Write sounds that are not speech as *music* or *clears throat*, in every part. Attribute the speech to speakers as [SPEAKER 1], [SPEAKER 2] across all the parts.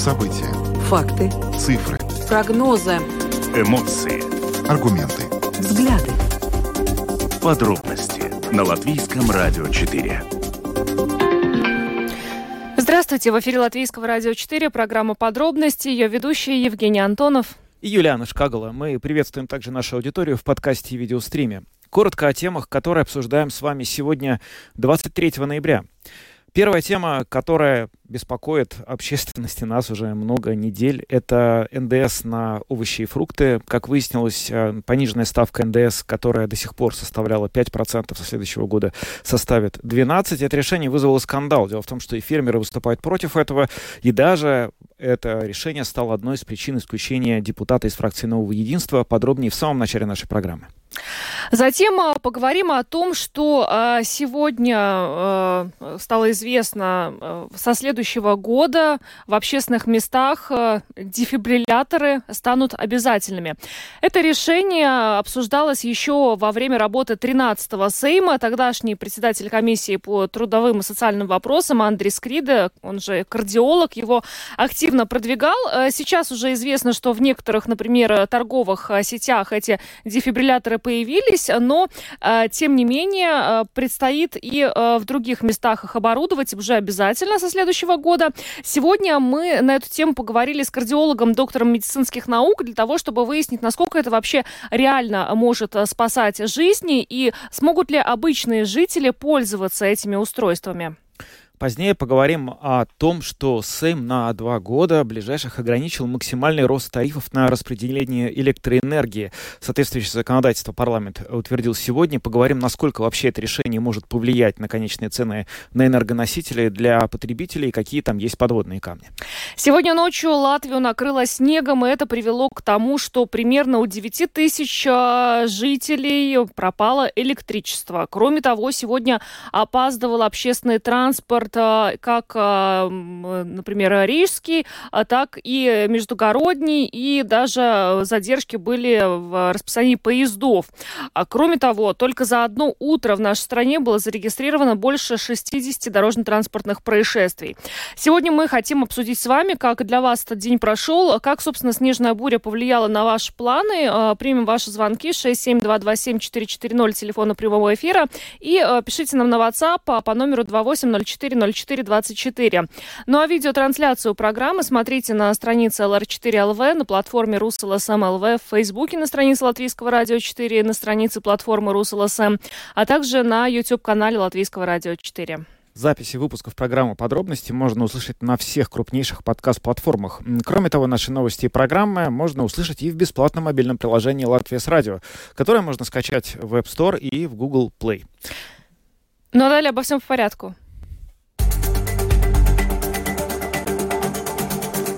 [SPEAKER 1] События.
[SPEAKER 2] Факты.
[SPEAKER 1] Цифры.
[SPEAKER 2] Прогнозы.
[SPEAKER 3] Эмоции.
[SPEAKER 1] Аргументы.
[SPEAKER 2] Взгляды.
[SPEAKER 3] Подробности на Латвийском радио 4.
[SPEAKER 4] Здравствуйте, в эфире Латвийского радио 4, программа «Подробности», ее ведущий Евгений Антонов.
[SPEAKER 5] И Юлиана Шкагала. Мы приветствуем также нашу аудиторию в подкасте и видеостриме. Коротко о темах, которые обсуждаем с вами сегодня, 23 ноября. Первая тема, которая беспокоит общественности нас уже много недель, это НДС на овощи и фрукты. Как выяснилось, э, пониженная ставка НДС, которая до сих пор составляла 5%, со следующего года составит 12%. Это решение вызвало скандал. Дело в том, что и фермеры выступают против этого, и даже это решение стало одной из причин исключения депутата из фракции «Нового единства». Подробнее в самом начале нашей программы.
[SPEAKER 4] Затем э, поговорим о том, что э, сегодня стало известно со следующего года в общественных местах дефибрилляторы станут обязательными. Это решение обсуждалось еще во время работы 13-го Сейма. Тогдашний председатель комиссии по трудовым и социальным вопросам Андрей Скриде, он же кардиолог, его активно продвигал. Сейчас уже известно, что в некоторых, например, торговых сетях эти дефибрилляторы появились, но, э, тем не менее, э, предстоит и э, в других местах их оборудовать уже обязательно со следующего года. Сегодня мы на эту тему поговорили с кардиологом, доктором медицинских наук, для того, чтобы выяснить, насколько это вообще реально может спасать жизни и смогут ли обычные жители пользоваться этими устройствами.
[SPEAKER 5] Позднее поговорим о том, что Сейм на два года ближайших ограничил максимальный рост тарифов на распределение электроэнергии. Соответствующее законодательство парламент утвердил сегодня. Поговорим, насколько вообще это решение может повлиять на конечные цены на энергоносители для потребителей какие там есть подводные камни.
[SPEAKER 4] Сегодня ночью Латвию накрыло снегом, и это привело к тому, что примерно у 9 тысяч а, жителей пропало электричество. Кроме того, сегодня опаздывал общественный транспорт, как, а, например, рижский, а так и междугородний, и даже задержки были в расписании поездов. А кроме того, только за одно утро в нашей стране было зарегистрировано больше 60 дорожно-транспортных происшествий. Сегодня мы хотим обсудить с вами, как для вас этот день прошел, как, собственно, снежная буря повлияла на ваши планы. Примем ваши звонки 67227-440, телефона прямого эфира, и пишите нам на WhatsApp по номеру 2804 0424. Ну а видеотрансляцию программы смотрите на странице LR4LV, на платформе Rus.LSM.lv, в Фейсбуке на странице Латвийского радио 4, на странице платформы Rus.LSM, а также на YouTube-канале Латвийского радио 4.
[SPEAKER 5] Записи выпусков программы «Подробности» можно услышать на всех крупнейших подкаст-платформах. Кроме того, наши новости и программы можно услышать и в бесплатном мобильном приложении «Латвия с радио», которое можно скачать в App Store и в Google Play.
[SPEAKER 4] Ну а далее обо всем в порядку.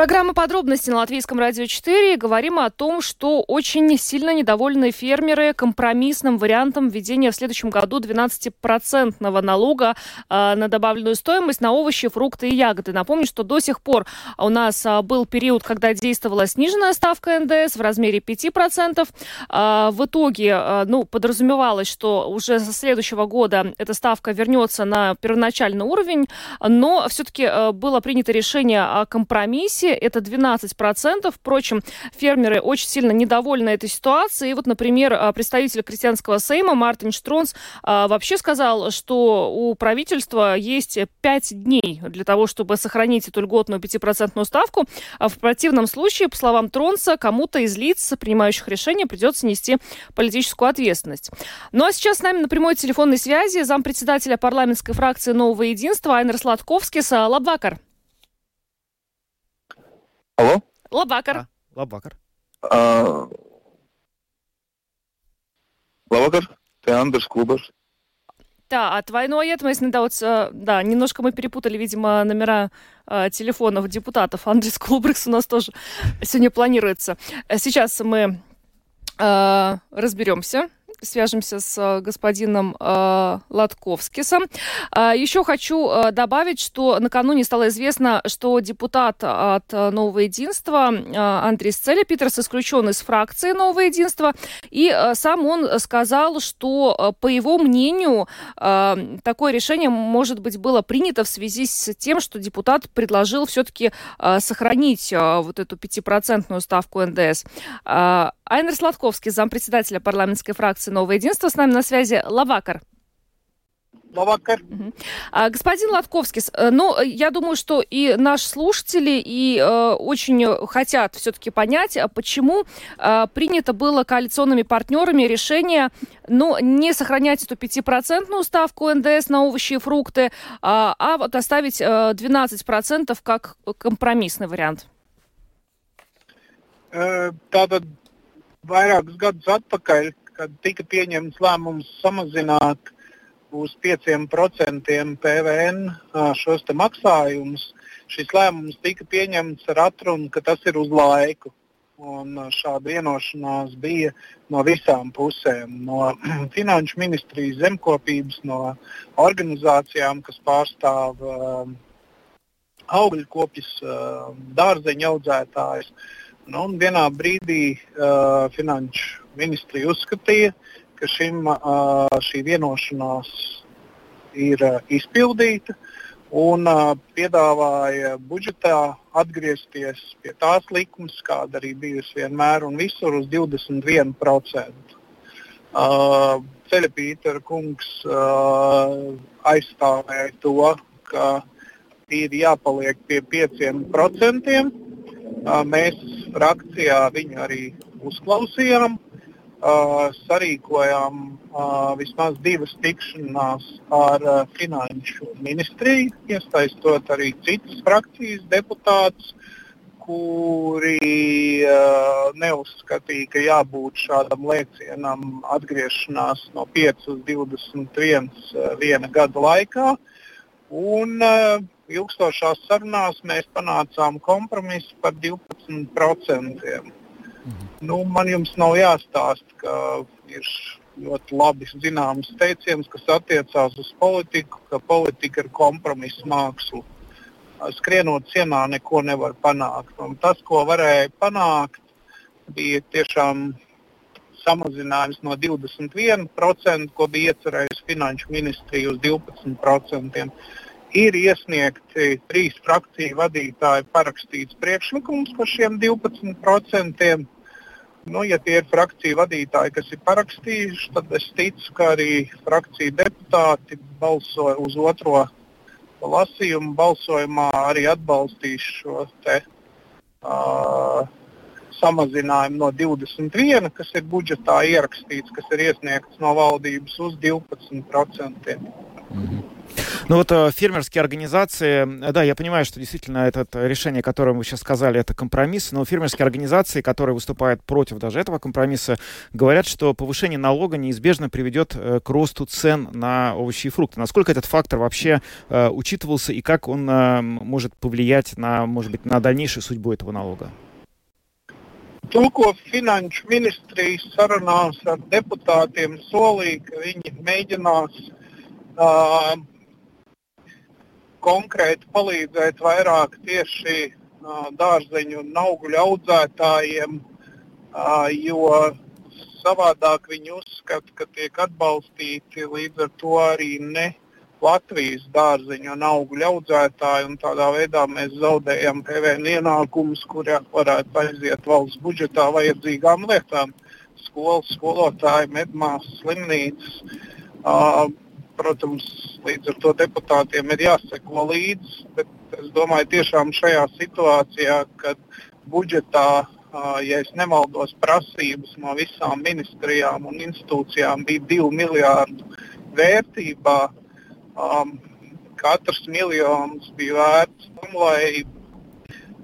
[SPEAKER 4] Программа подробности на Латвийском радио 4. Говорим о том, что очень сильно недовольны фермеры компромиссным вариантом введения в следующем году 12-процентного налога э, на добавленную стоимость на овощи, фрукты и ягоды. Напомню, что до сих пор у нас э, был период, когда действовала сниженная ставка НДС в размере 5%. Э, в итоге ну, подразумевалось, что уже со следующего года эта ставка вернется на первоначальный уровень, но все-таки было принято решение о компромиссе это 12%. Впрочем, фермеры очень сильно недовольны этой ситуацией. И вот, например, а, представитель крестьянского сейма Мартин Штронс а, вообще сказал, что у правительства есть 5 дней для того, чтобы сохранить эту льготную 5% ставку. А в противном случае, по словам Тронса, кому-то из лиц, принимающих решения, придется нести политическую ответственность. Ну а сейчас с нами на прямой телефонной связи зампредседателя парламентской фракции «Нового единства» Айнер Сладковский. Лабвакар.
[SPEAKER 6] Алло?
[SPEAKER 4] Labvakar.
[SPEAKER 5] А, labvakar.
[SPEAKER 6] А... Labvakar, te Андерс Клубаш.
[SPEAKER 4] Да, atvainojiet, mēs nedaudz, да, немножко мы перепутали, видимо, номера э, телефонов депутатов. Андрей Кулбрикс у нас тоже сегодня планируется. Сейчас мы э, разберемся свяжемся с э, господином э, Латковскисом. Э, еще хочу э, добавить, что накануне стало известно, что депутат от э, Нового Единства э, Андрей Сцели Питерс исключен из фракции Нового Единства. И э, сам он сказал, что, э, по его мнению, э, такое решение, может быть, было принято в связи с тем, что депутат предложил все-таки э, сохранить э, вот эту пятипроцентную ставку НДС. Э, Айнер Сладковский, зампредседателя парламентской фракции «Новое единство», с нами на связи. Лавакар.
[SPEAKER 1] Лавакар.
[SPEAKER 4] А, господин Латковский, э, ну, я думаю, что и наши слушатели и э, очень хотят все-таки понять, а почему э, принято было коалиционными партнерами решение, ну, не сохранять эту пятипроцентную ставку НДС на овощи и фрукты, а, а вот оставить э, 12% как компромиссный вариант.
[SPEAKER 1] Tātad vairākus gadus atpakaļ, kad tika pieņemts lēmums samazināt uz 5% PVN šos maksājumus, šis lēmums tika pieņemts ar atrunu, ka tas ir uz laiku. Un šāda vienošanās bija no visām pusēm. No *clears throat* Finanšu ministrijas zemkopības, no organizācijām, kas pārstāv uh, augļkopjas, uh, dārzeņu audzētājus. Nu, vienā brīdī uh, Finanšu ministrija uzskatīja, ka šim, uh, šī vienošanās ir uh, izpildīta un uh, piedāvāja budžetā atgriezties pie tās likmes, kāda arī bijusi vienmēr un visur uz 21%. Uh, Ceļapītera kungs uh, aizstāvēja to, ka ir jāpaliek pie 5%. Uh, mēs frakcijā viņu arī uzklausījām. Uh, sarīkojām uh, vismaz divas tikšanās ar uh, Finanšu ministriju, iesaistot arī citas frakcijas deputātus, kuri uh, neuzskatīja, ka jābūt šādam lēcienam atgriešanās no 5 uz 21 uh, viena gada laikā. Un, uh, ilgstošās sarunās mēs panācām kompromisu par 12%. Mhm. Nu, man jums nav jāstāsta, ka ir ļoti labi zināms teiciens, kas attiecās uz politiku, ka politika ir kompromisa māksla. Skrienot cienā neko nevar panākt. Un tas, ko varēja panākt, bija tiešām samazinājums no 21%, ko bija iecerējusi Finanšu ministrija, uz 12% ir iesniegti trīs frakciju vadītāji parakstīts priekšlikums par šiem 12%. Nu, ja tie ir frakciju vadītāji, kas ir parakstījuši, tad es ticu, ka arī frakciju deputāti balsoja uz otro lasījumu balsojumā, arī atbalstīs šo te, uh, samazinājumu no 21, kas ir budžetā ierakstīts, kas ir iesniegts no valdības uz 12%. Mm -hmm.
[SPEAKER 5] Ну вот э, фермерские организации, э, да, я понимаю, что действительно это решение, которое вы сейчас сказали, это компромисс, но фермерские организации, которые выступают против даже этого компромисса, говорят, что повышение налога неизбежно приведет э, к росту цен на овощи и фрукты. Насколько этот фактор вообще учитывался и как он может повлиять на, может быть, на дальнейшую судьбу этого налога?
[SPEAKER 1] To, ko Finanšu ministrijas sarunās ar deputātiem solīja, ka viņi mēģinās uh, konkrēti palīdzēt vairāk tieši uh, dārzeņu un augļu audzētājiem, uh, jo savādāk viņi uzskata, ka tiek atbalstīti līdz ar to arī ne Latvijas dārzeņu un augļu audzētāji. Un tādā veidā mēs zaudējam PVN ienākumus, kurā varētu aiziet valsts budžetā vajadzīgām lietām. Skolas, skolotāji, medmāsas, slimnīcas. Uh, protams, līdz ar to deputātiem ir jāseko līdzi. Bet es domāju, tiešām šajā situācijā, kad budžetā, ja nemaldos, prasības no visām ministrijām un institūcijām bija 2 miljārdu vērtībā, um, katrs miljons bija vērts tam, lai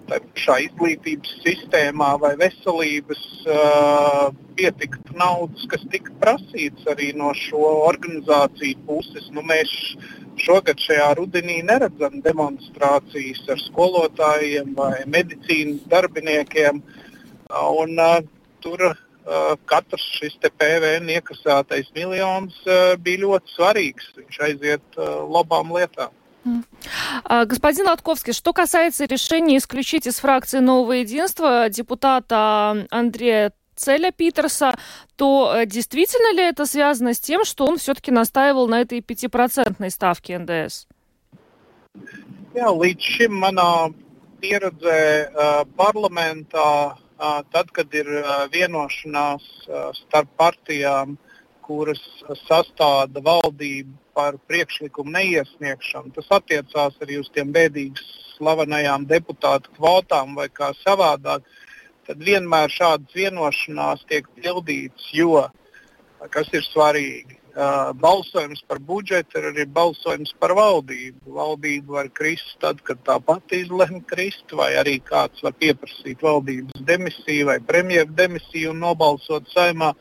[SPEAKER 1] tā pašā izglītības sistēmā vai veselības uh, pietiktu naudas, kas tika prasīts arī no šo organizāciju puses. Nu, mēs šogad šajā rudenī neredzam demonstrācijas ar skolotājiem vai medicīnas darbiniekiem. Un, uh, tur katrs šis PVN iekasētais miljons uh, bija ļoti svarīgs. Viņš aiziet uh, labām lietām.
[SPEAKER 4] А, Господин Латковский, что касается решения исключить из фракции «Новое единство» депутата Андрея Целя Питерса, то э, действительно ли это связано с тем, что он все-таки настаивал на этой пятипроцентной ставке НДС?
[SPEAKER 1] Jā, līdz šim manā pieredzē uh, parlamentā, uh, tad, kad ir vienošanās starp partijām, kuras sastāda valdību par priekšlikumu neiesniegšanu, tas attiecās arī uz tiem bēdīgi slavenajām deputātu kvotām vai kā savādāk, tad vienmēr šādas vienošanās tiek pildītas, jo, kas ir svarīgi, Uh, balsojums par budžetu ir arī balsojums par valdību. Valdība var krist tad, kad tā pati izlemj krist, vai arī kāds var pieprasīt valdības demisiju vai premjeras demisiju un nobalsot saimā.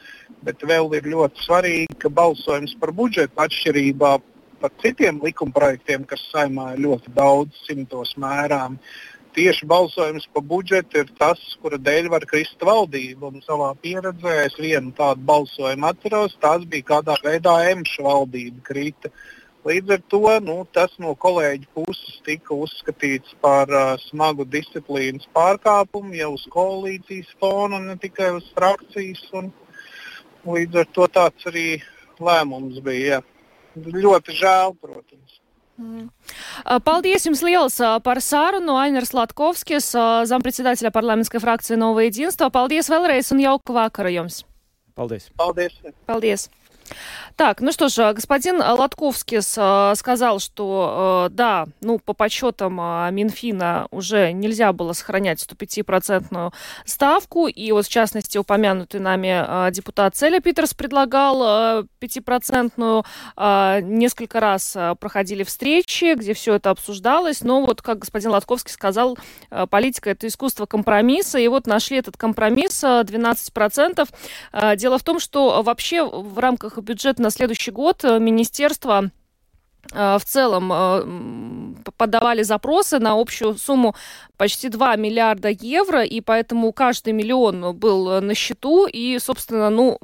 [SPEAKER 1] Bet vēl ir ļoti svarīgi, ka balsojums par budžetu atšķirībā par citiem likumprojektiem, kas saimā ir ļoti daudz, simtos mērām, uh, tieši balsojums par budžetu ir tas, kura dēļ var krist valdība. Un savā pieredzē es vienu tādu balsojumu atceros, tas bija kādā veidā emša valdība krita. Līdz ar to nu, tas no kolēģa puses tika uzskatīts par uh, smagu disciplīnas pārkāpumu jau uz koalīcijas fona, ne tikai uz frakcijas. Un, līdz ar to tāds arī lēmums bija. Jā. Ļoti žēl, protams.
[SPEAKER 4] Mm. Paldies jums liels par sarunu. Ainars Latkovskis, зампредседателя парламентской фракции «Новое единство». Paldies vēlreiz un jauku vakaru jums.
[SPEAKER 5] Paldies.
[SPEAKER 1] Paldies.
[SPEAKER 4] Paldies. Так, ну что ж, господин Латковский сказал, что да, ну по подсчетам Минфина уже нельзя было сохранять 105-процентную ставку, и вот в частности упомянутый нами депутат Целя Питерс предлагал 5-процентную, несколько раз проходили встречи, где все это обсуждалось, но вот, как господин Латковский сказал, политика это искусство компромисса, и вот нашли этот компромисс 12%. Дело в том, что вообще в рамках бюджета на следующий год э, министерство в целом э, подавали запросы на общую сумму почти 2 миллиарда евро, и поэтому каждый миллион был на счету, и, собственно, ну,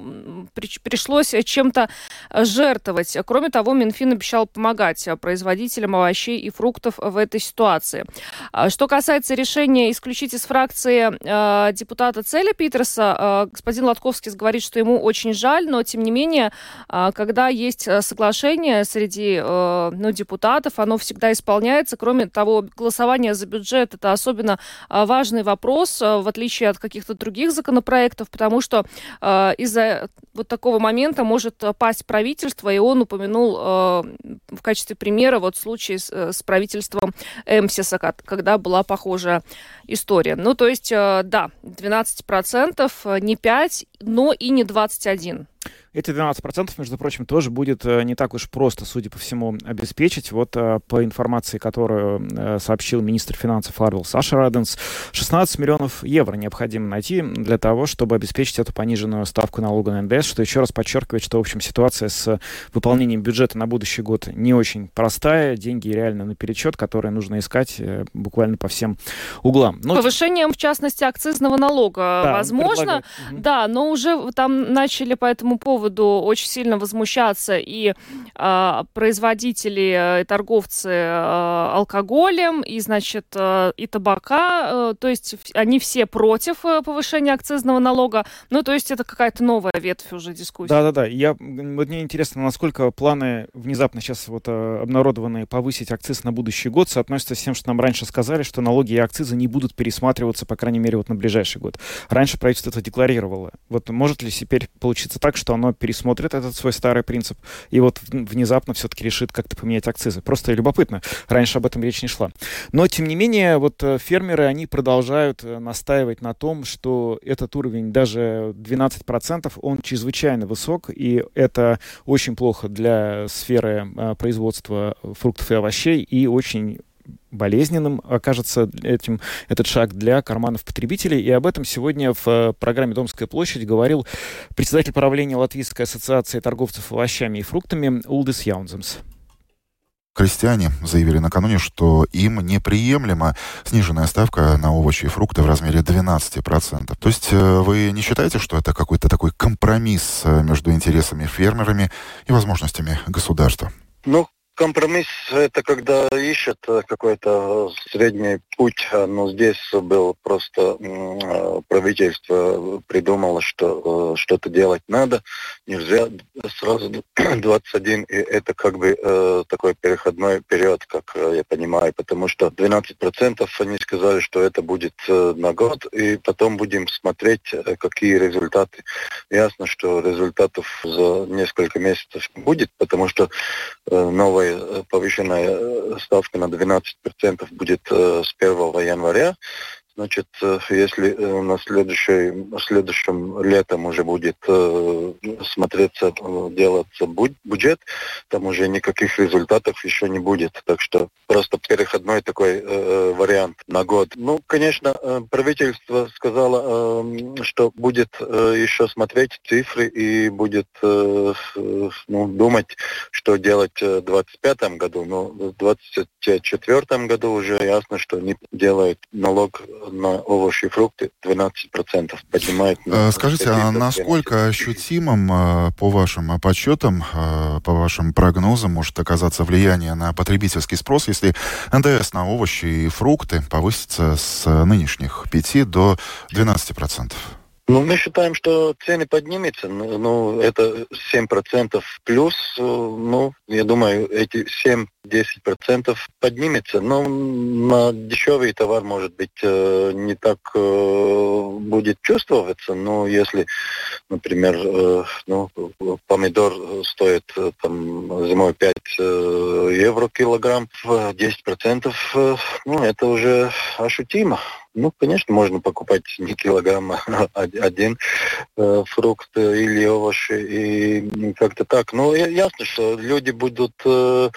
[SPEAKER 4] пришлось чем-то жертвовать. Кроме того, Минфин обещал помогать производителям овощей и фруктов в этой ситуации. А что касается решения исключить из фракции э, депутата Целя Питерса, э, господин Латковский говорит, что ему очень жаль, но, тем не менее, э, когда есть соглашение среди э, ну, депутатов, оно всегда исполняется. Кроме того, голосование за бюджет – это особенно а, важный вопрос, а, в отличие от каких-то других законопроектов, потому что из-за вот такого момента может пасть правительство, и он упомянул в качестве примера вот случай с, э, с правительством МСИСа, когда была похожая история. Ну, то есть, да, 12%, не 5, но и не 21.
[SPEAKER 5] Эти 12%, между прочим, тоже будет э, не так уж просто, судя по всему, обеспечить. Вот э, по информации, которую э, сообщил министр финансов Арвел Саша Раденс, 16 миллионов евро необходимо найти для того, чтобы обеспечить эту пониженную ставку налога на НДС, что еще раз подчеркивает, что, в общем, ситуация с выполнением бюджета на будущий год не очень простая. Деньги реально на перечет, которые нужно искать буквально по всем углам.
[SPEAKER 4] Ну, Повышением, в частности, акцизного налога, да, возможно. Да, но уже там начали по этому поводу очень сильно возмущаться и э, производители и торговцы э, алкоголем, и, значит, э, и табака. Э, то есть они все против э, повышения акцизного налога. Ну, то есть это какая-то новая ветвь уже дискуссии.
[SPEAKER 5] Да-да-да. Я, вот мне интересно, насколько планы внезапно сейчас вот э, обнародованные повысить акциз на будущий год соотносятся с тем, что нам раньше сказали, что налоги и акцизы не будут пересматриваться, по крайней мере, вот на ближайший год. Раньше правительство это декларировало. Вот может ли теперь получиться так, что оно пересмотрит этот свой старый принцип и вот внезапно все-таки решит как-то поменять акцизы. Просто любопытно. Раньше об этом речь не шла. Но, тем не менее, вот э, фермеры, они продолжают э, настаивать на том, что этот уровень, даже 12%, он чрезвычайно высок, и это очень плохо для сферы э, производства фруктов и овощей, и очень болезненным окажется этим, этот шаг для карманов потребителей. И об этом сегодня в э, программе «Домская площадь» говорил председатель правления Латвийской ассоциации торговцев овощами и фруктами Улдис Яунземс.
[SPEAKER 7] Крестьяне заявили накануне, что им неприемлема сниженная ставка на овощи и фрукты в размере 12%. То есть э, вы не считаете, что это какой-то такой компромисс э, между интересами фермерами и возможностями государства?
[SPEAKER 8] Ну, Компромисс – это когда ищет э, какой-то средний путь, а, но здесь был просто э, правительство придумало, что э, что-то делать надо, нельзя сразу 21, *clears throat* и это как бы такой переходной период, как я понимаю, потому что 12% они сказали, что это будет на год, и потом будем смотреть, какие результаты. Ясно, что результатов за несколько месяцев будет, потому что новая новая э, повышенная э, ставка на 12% будет э, с 1 января. Значит, э, если э, на следующей, следующем летом уже будет э, смотреться, делаться бюджет, там уже никаких результатов еще не будет. Так что просто переходной такой вариант на год. Ну, конечно, правительство сказало, что будет еще смотреть цифры и будет ну, думать, что делать в 2025 году. Но в 2024 году уже ясно, что не делают налог на овощи и фрукты 12% поднимает.
[SPEAKER 7] На Скажите, а насколько ощутимым, э, по вашим подсчетам, э, по вашим прогнозам, может оказаться влияние на потребительский спрос, если НДС на овощи и фрукты повысится с нынешних 5 до 12%?
[SPEAKER 8] Ну, мы считаем, что цены поднимутся. Ну, это 7% плюс. Э, ну, я думаю, эти 7-10% поднимется. Но на дешевый товар, может быть, э, не так э, будет чувствоваться. Но если, например, ну, помидор стоит там, зимой 5 евро килограмм, 10%, ну, это уже ощутимо. Ну, конечно, можно покупать не килограмм, а один э, фрукт или овощи и как-то так. Но ясно, что люди будут э,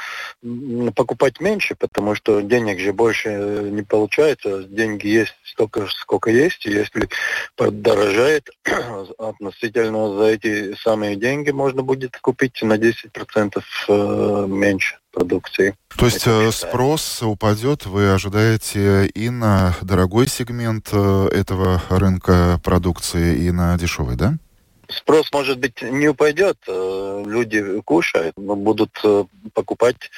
[SPEAKER 8] покупать меньше, потому что денег же больше не получается. Деньги есть столько, сколько есть. И если подорожает, *clears throat* относительно за эти самые деньги можно будет купить на 10% э, меньше продукции.
[SPEAKER 7] То есть Это спрос упадет, вы ожидаете и на дорогой сегмент э, этого рынка продукции, и на дешевый, да?
[SPEAKER 8] Спрос, может быть, не упадет, э, люди кушают, но будут э, покупать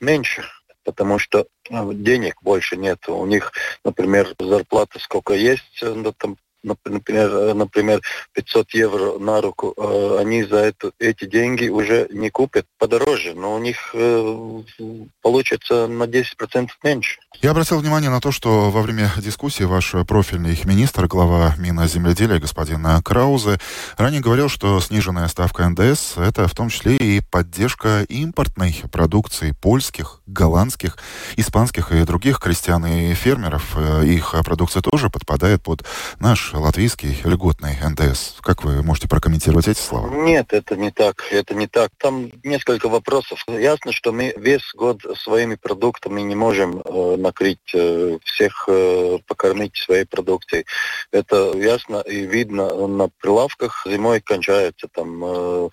[SPEAKER 8] меньше потому что денег больше нет. У них, например, зарплата сколько есть, ну, там например, например 500 евро на руку, э, они за это, эти деньги уже не купят подороже, но у них э, получится на 10% меньше.
[SPEAKER 7] Я обратил внимание на то, что во время дискуссии ваш профильный министр, глава Минземледелия господин Краузе, ранее говорил, что сниженная ставка НДС – это в том числе и поддержка импортной продукции польских, голландских, испанских и других крестьян и фермеров. Э, их продукция тоже подпадает под наш латвийский льготный НДС. Как вы можете прокомментировать эти слова?
[SPEAKER 8] Нет, это не так. Это не так. Там несколько вопросов. Ясно, что мы весь год своими продуктами не можем э, накрыть э, всех, э, покормить своей продукцией. Это ясно и видно на прилавках. Зимой кончается там э,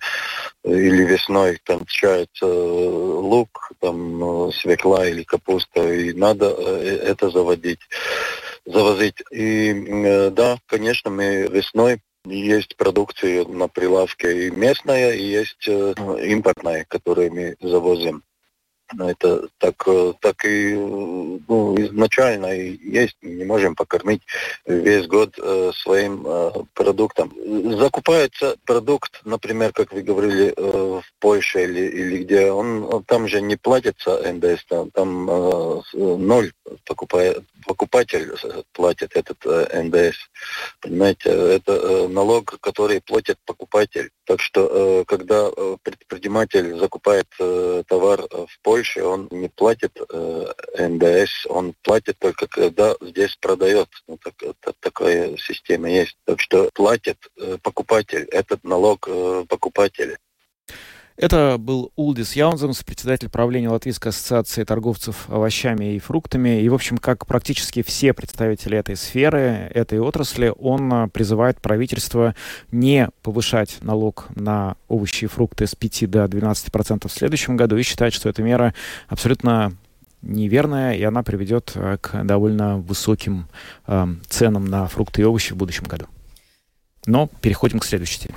[SPEAKER 8] или весной кончается э, лук, там э, свекла или капуста, и надо э, это заводить завозить. И да, конечно, мы весной есть продукция на прилавке и местная, и есть э, импортная, которую мы завозим. Это так, э, так и ну, изначально и есть. Не можем покормить весь год э, своим э, продуктом. Закупается продукт, например, как вы говорили, э, в Польше или, или где, он там же не платится НДС, там, там э, ноль покупает, покупатель платит этот э, НДС. Понимаете, это э, налог, который платит покупатель. Так что, э, когда э, предприниматель закупает э, товар в Польше, он не платит НДС, он платит только когда здесь продает. Ну, так, так, такая система есть. Так что платит покупатель, этот налог покупателя.
[SPEAKER 5] Это был Улдис Яунземс, председатель правления Латвийской ассоциации торговцев овощами и фруктами. И, в общем, как практически все представители этой сферы, этой отрасли, он а, призывает правительство не повышать налог на овощи и фрукты с 5 до 12% в следующем году и считает, что эта мера абсолютно неверная, и она приведет а, к довольно высоким э, ценам на фрукты и овощи в будущем году. Но переходим к следующей теме.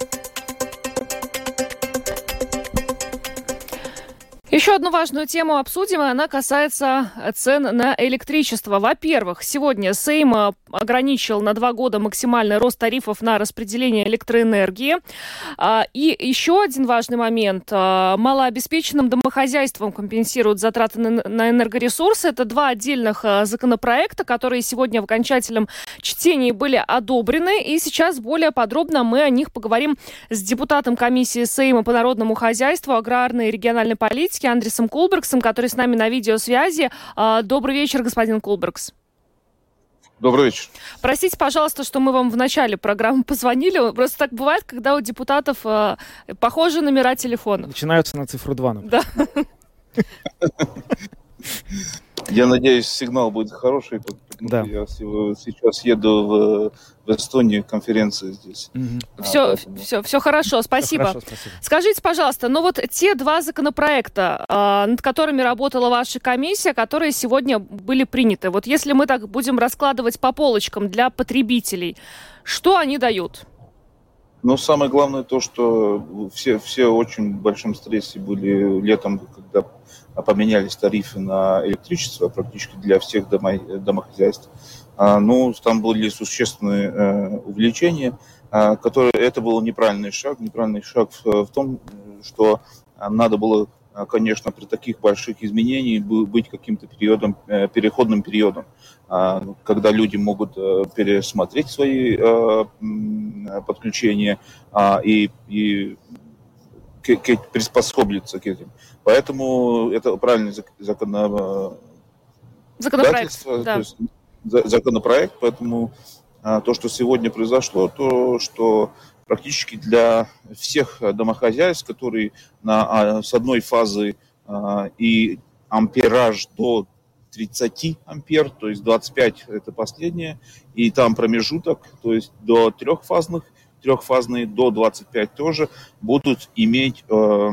[SPEAKER 4] Еще одну важную тему обсудим, и она касается цен на электричество. Во-первых, сегодня Сейм ограничил на два года максимальный рост тарифов на распределение электроэнергии. А, и еще один важный момент. А, малообеспеченным домохозяйствам компенсируют затраты на энергоресурсы. Это два отдельных а, законопроекта, которые сегодня в окончательном чтении были одобрены. И сейчас более подробно мы о них поговорим с депутатом комиссии Сейма по народному хозяйству, аграрной и региональной политики Андресом Кулбергсом, который с нами на видеосвязи. А, добрый вечер, господин Кулбергс.
[SPEAKER 9] Добрый вечер.
[SPEAKER 4] Простите, пожалуйста, что мы вам в начале программы позвонили. Просто так бывает, когда у депутатов э, похожи номера телефонов.
[SPEAKER 5] Начинаются на цифру 2.
[SPEAKER 4] Да. *laughs*
[SPEAKER 9] Я надеюсь, сигнал будет хороший, да. я сейчас еду в, в Эстонию, конференция здесь.
[SPEAKER 4] Угу. Все, а, все, все хорошо, спасибо. Все хорошо, спасибо. Скажите, пожалуйста, ну вот те два законопроекта, э, над которыми работала ваша комиссия, которые сегодня были приняты, вот если мы так будем раскладывать по полочкам для потребителей, что они дают?
[SPEAKER 9] Ну, самое главное то, что все, все очень в большом стрессе были летом, когда поменялись тарифы на электричество практически для всех домохозяйств. А, ну, там были существенные э, увеличения, а, которые, это был неправильный шаг. Неправильный шаг в, в том, что надо было, конечно, при таких больших изменениях быть каким-то периодом, э, переходным периодом, а, когда люди могут э, пересмотреть свои подключения и, и к, к, приспособиться к этим. Поэтому это правильный закон,
[SPEAKER 4] законопроект. Да.
[SPEAKER 9] Есть, законопроект, поэтому а, то, что сегодня произошло, то, что практически для всех домохозяйств, которые на, а, с одной фазы а, и ампераж до 30 ампер, то есть 25 это последнее, и там промежуток, то есть до трехфазных трехфазные до 25 тоже будут иметь э,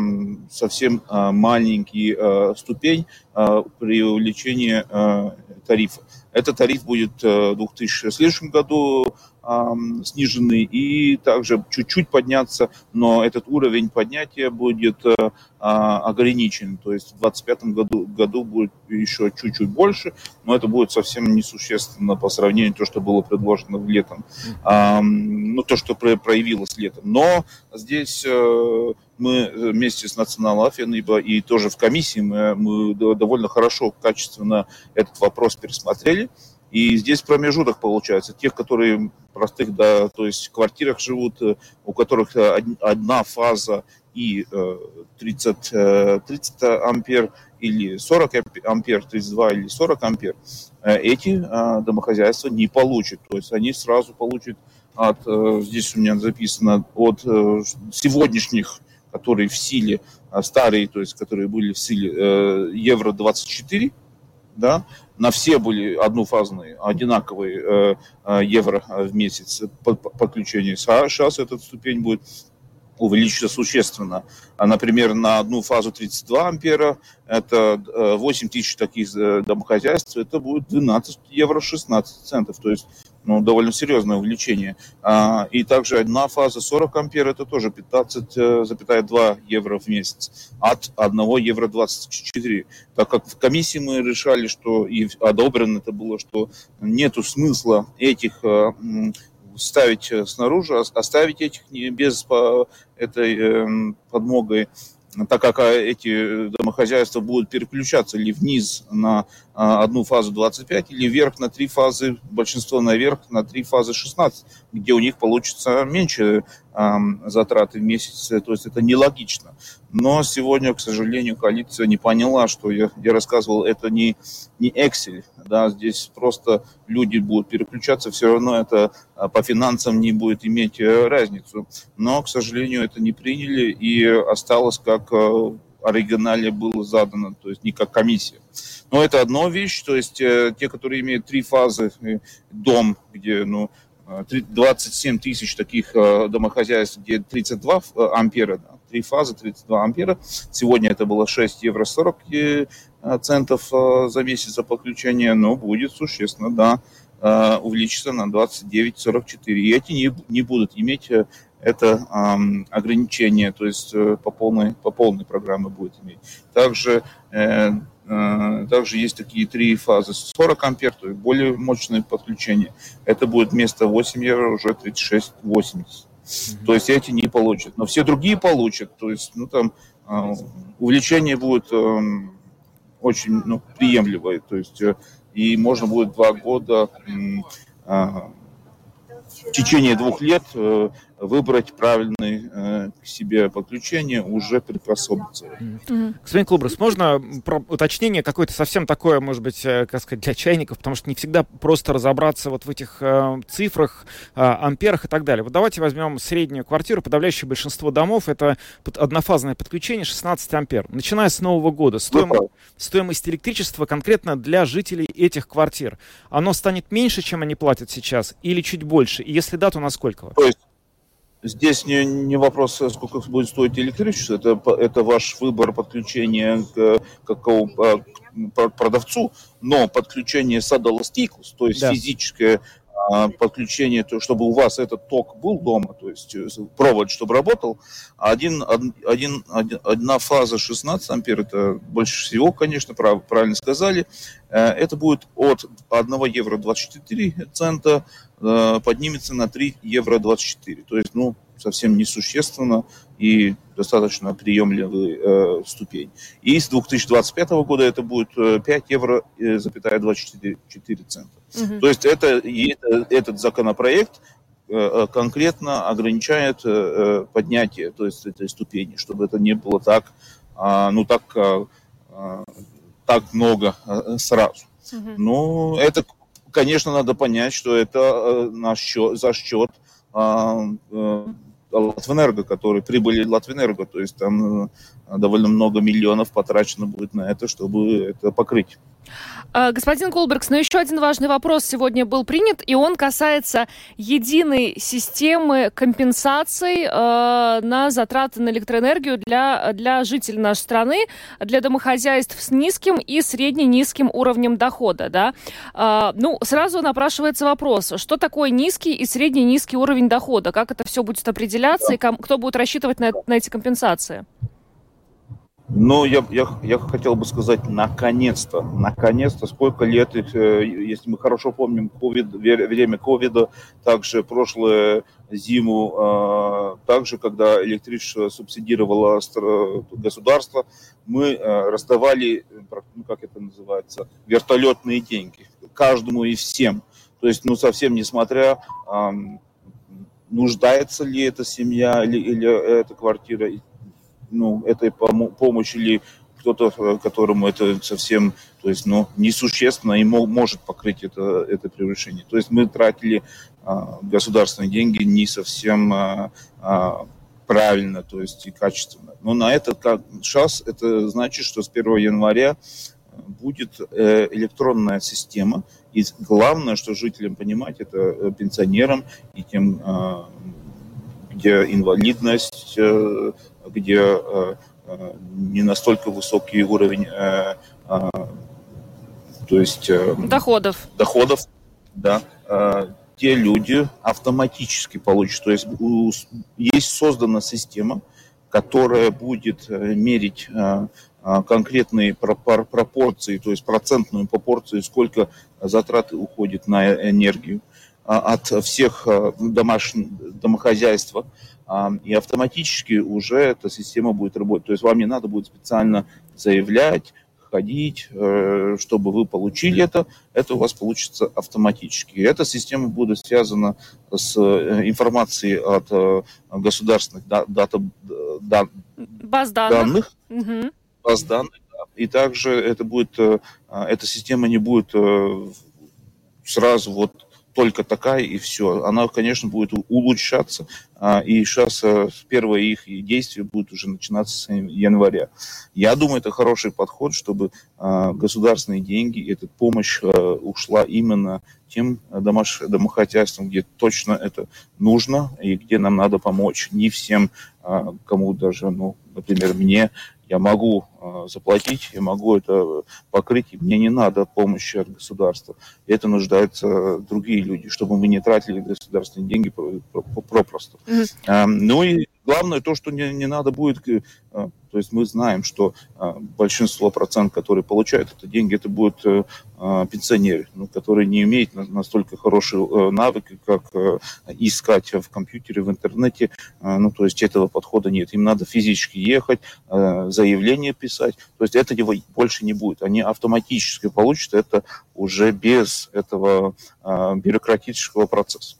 [SPEAKER 9] совсем э, маленький э, ступень э, при увеличении э, тарифа. Этот тариф будет э, в 2000 в следующем году снижены и также чуть-чуть подняться, но этот уровень поднятия будет э, а, ограничен. То есть в 2025 году, году будет еще чуть-чуть больше, но это будет совсем несущественно по сравнению с то, что было предложено летом. Ну, то, что проявилось летом. Но здесь э, мы вместе с Национальной Афиной и тоже в комиссии мы, мы довольно хорошо, качественно этот вопрос пересмотрели. И здесь промежуток получается тех, которые простых, да, то есть в квартирах живут, э, у которых э, одна фаза и 30, э, 30 ампер или 40 ампер, 32 или 40 ампер, эти домохозяйства не получат. То есть они сразу получат от, здесь у меня записано, от сегодняшних, которые в силе, старые, то есть которые были в силе евро 24, да, на все были однофазные, одинаковые э, э, евро в месяц подключения. А сейчас эта ступень будет увеличится существенно. А, например, на одну фазу 32 ампера, это 8 э, тысяч таких домохозяйств, это будет 12 евро 16 центов. То есть ну, довольно серьезное увеличение. А, и также одна фаза 40 ампер, это тоже 15,2 э, евро в месяц от 1 евро 24. Так как в комиссии мы решали, что и одобрено это было, что нету смысла этих э, ставить снаружи, оставить этих без этой эм, подмогой так как а, эти домохозяйства будут переключаться или вниз на а, одну фазу 25, или вверх на три фазы, большинство наверх на три фазы 16, где у них получится меньше затраты в месяц, то есть это нелогично. Но сегодня, к сожалению, коалиция не поняла, что я, я рассказывал, это не, не Excel, да, здесь просто люди будут переключаться, все равно это а, по финансам не будет иметь э, разницу. Но, к сожалению, это не приняли и осталось как э, оригинале было задано, то есть не как комиссия. Но это одна вещь, то есть э, те, которые имеют три фазы, дом, где ну, 27 тысяч таких домохозяйств, где 32 ампера, да, три фазы, 32 ампера. Сегодня это было 6 евро 40 центов за месяц за подключение, но будет существенно, да, увеличится на 29,44. И эти не, не будут иметь это э, ограничение, то есть э, по полной, по полной программе будет иметь. Также, э, э, также есть такие три фазы. 40 ампер, то есть более мощное подключение. Это будет вместо 8 евро уже 36,80. Mm-hmm. То есть эти не получат. Но все другие получат. То есть, ну там э, увеличение будет э, очень ну, приемлемое. То есть э, и можно будет два года э, в течение двух лет э, выбрать правильное э, к себе подключение, уже приспособиться.
[SPEAKER 5] Mm-hmm. Господин Клубрас, можно про уточнение какое-то совсем такое, может быть, э, как сказать, для чайников, потому что не всегда просто разобраться вот в этих э, цифрах, э, амперах и так далее. Вот давайте возьмем среднюю квартиру. Подавляющее большинство домов это однофазное подключение 16 ампер. Начиная с Нового года стоимость, стоимость электричества конкретно для жителей этих квартир, оно станет меньше, чем они платят сейчас, или чуть больше? И если да, то насколько?
[SPEAKER 9] То есть Здесь не, не вопрос, сколько будет стоить электричество, это, это ваш выбор подключения к, какому, к продавцу, но подключение садолостикус, то есть да. физическое а, подключение, то, чтобы у вас этот ток был дома, то есть э, провод, чтобы работал, один, один, одна фаза 16 ампер, это больше всего, конечно, прав, правильно сказали, э, это будет от 1 евро 24 цента Э, поднимется на 3 евро 24. То есть, ну, совсем несущественно и достаточно приемлемый э, ступень. И с 2025 года это будет 5 э, евро, э, запятая 24 4 цента. Угу. То есть это, это, этот законопроект э, конкретно ограничает э, поднятие то есть этой ступени, чтобы это не было так, э, ну так, э, так много э, сразу. Угу. Ну, это конечно, надо понять, что это э, на счет, за счет а, э, Латвэнерго, который прибыли Латвэнерго, то есть там э, довольно много миллионов потрачено будет на это, чтобы это покрыть.
[SPEAKER 4] А, господин Колбергс, но еще один важный вопрос сегодня был принят, и он касается единой системы компенсаций э, на затраты на электроэнергию для, для жителей нашей страны, для домохозяйств с низким и средне-низким уровнем дохода. Да? Э, ну, сразу напрашивается вопрос, что такое низкий и средне-низкий уровень дохода? Как это все будет определяться, и кто будет рассчитывать на, на эти компенсации?
[SPEAKER 9] Ну, я, я, я хотел бы сказать, наконец-то, наконец-то, сколько лет, э, если мы хорошо помним COVID, время ковида, также прошлую зиму, а, также когда электричество субсидировало государство, мы э, раздавали, ну, как это называется, вертолетные деньги каждому и всем. То есть, ну, совсем несмотря, нуждается ли эта семья или, или эта квартира ну, этой помощи или кто-то, э, которому это совсем, то есть, ну, несущественно и мог, может покрыть это, это превышение. То есть мы тратили а, государственные деньги не совсем а, а, правильно, то есть и качественно. Но на этот шанс это значит, что с 1 января будет э, электронная система. И главное, что жителям понимать, это э, пенсионерам и тем, где инвалидность, где э, э, не настолько высокий уровень э, то есть
[SPEAKER 4] доходов.
[SPEAKER 9] Доходов, да. Те люди автоматически получат. То есть есть создана система, которая будет мерить конкретные пропорции, то есть процентную пропорцию, сколько затраты уходит на энергию от всех домашних домохозяйств и автоматически уже эта система будет работать. То есть вам не надо будет специально заявлять, ходить, э, чтобы вы получили это, это у вас получится автоматически. И эта система будет связана с э, информацией от э, государственных дата,
[SPEAKER 4] да, баз данных,
[SPEAKER 9] данных угу. баз данных. И также это будет, эта система не будет сразу вот только такая и все. Она, конечно, будет улучшаться, а, и сейчас э, первое их действие будет уже начинаться с января. Я думаю, это хороший подход, чтобы а, государственные деньги, эта помощь э, ушла именно тем домаш... домохозяйствам, где точно это нужно и где нам надо помочь. Не всем, а, кому даже, ну, например, мне я могу э, заплатить, я могу это покрыть, и мне не надо помощи от государства. Это нуждаются другие люди, чтобы мы не тратили государственные деньги попросту. Mm-hmm. Ну и главное то, что не, не надо будет э, то есть мы знаем, что а, большинство процент, которые получают это деньги, это будут э, а, пенсионеры, ну, которые не имеют настолько хорошие э, навыки, как искать в компьютере, в интернете. А, ну, то есть этого подхода нет. Им надо физически ехать, заявление писать. То есть этого больше не будет. Они автоматически получат это уже без этого бюрократического процесса.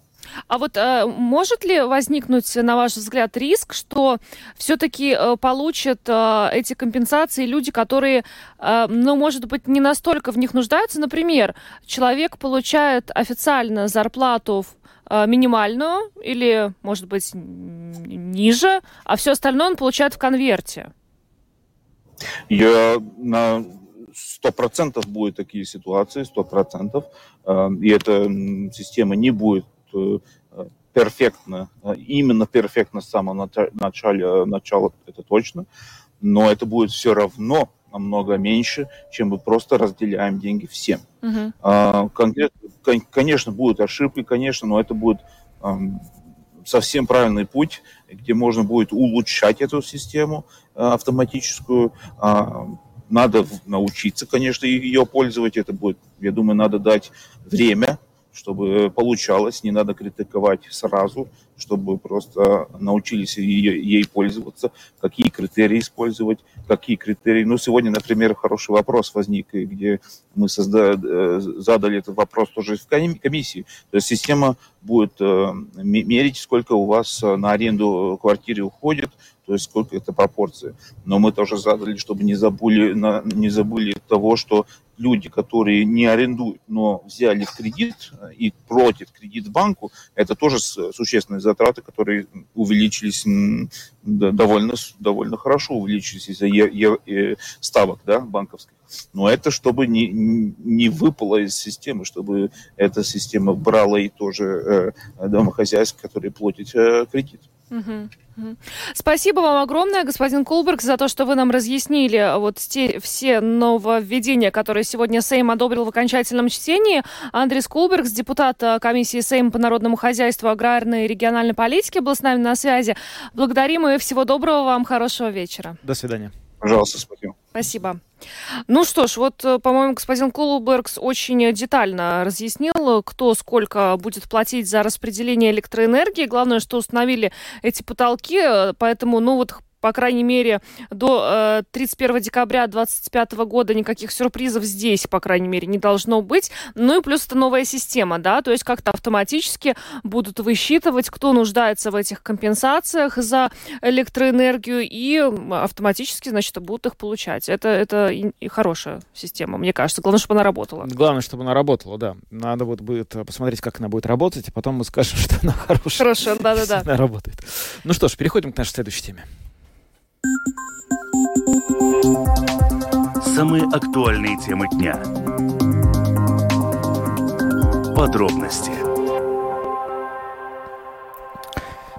[SPEAKER 4] А вот э, может ли возникнуть, на ваш взгляд, риск, что все-таки э, получат э, эти компенсации люди, которые, э, ну, может быть, не настолько в них нуждаются? Например, человек получает официально зарплату э, минимальную или, может быть, ниже, а все остальное он получает в конверте.
[SPEAKER 9] Я на сто процентов будет такие ситуации, сто процентов, э, и эта система не будет Э, перфектно, э, именно перфектно с самого начала, начала это точно, но это будет все равно намного меньше, чем мы просто разделяем деньги всем. Uh-huh. А, конечно, будут ошибки, конечно, но это будет совсем правильный путь, где можно будет улучшать эту систему э, автоматическую. А, надо научиться, конечно, ее пользовать. Это будет, я думаю, надо дать время чтобы получалось, не надо критиковать сразу, чтобы просто научились ей пользоваться, какие критерии использовать, какие критерии. Ну, сегодня, например, хороший вопрос возник, где мы созда... Э, задали этот вопрос тоже в комиссии. То есть система будет э, мерить, сколько у вас на аренду квартиры уходит, то есть сколько это пропорции. Но мы тоже задали, чтобы не забыли, не забыли того, что люди, которые не арендуют, но взяли кредит э, и платят кредит банку, это тоже существенные затраты, которые увеличились довольно, довольно хорошо, увеличились из-за э, ставок да, банковских. Но это чтобы не, не выпало из системы, чтобы эта система брала и тоже э, домохозяйств, которые платят кредит.
[SPEAKER 4] Спасибо вам огромное, господин Кулберг, за то, что вы нам разъяснили вот те, все нововведения, которые сегодня Сейм одобрил в окончательном чтении. Андрей Кулберг, депутат э, комиссии Сейм по народному хозяйству, аграрной и региональной политике, был с нами на связи. Благодарим и всего доброго вам, хорошего вечера.
[SPEAKER 5] До свидания.
[SPEAKER 9] Пожалуйста, спасибо.
[SPEAKER 4] Спасибо. Ну что ж, вот, э, по-моему, господин Кулубергс очень детально разъяснил, кто сколько будет платить за распределение электроэнергии. Главное, что установили эти потолки, э, поэтому, ну вот, по крайней мере, до э, 31 декабря 2025 года никаких сюрпризов здесь, по крайней мере, не должно быть. Ну и плюс это новая система, да, то есть как-то автоматически будут высчитывать, кто нуждается в этих компенсациях за электроэнергию, и автоматически, значит, будут их получать. Это, это и, и хорошая система, мне кажется. Главное, чтобы она работала.
[SPEAKER 5] Главное, чтобы она работала, да. Надо вот будет посмотреть, как она будет работать, а потом мы скажем, *laughs* что она хорошая.
[SPEAKER 4] Хорошая, да-да-да.
[SPEAKER 5] Она работает. Ну что ж, переходим к нашей следующей теме.
[SPEAKER 3] Самые актуальные темы дня. Подробности.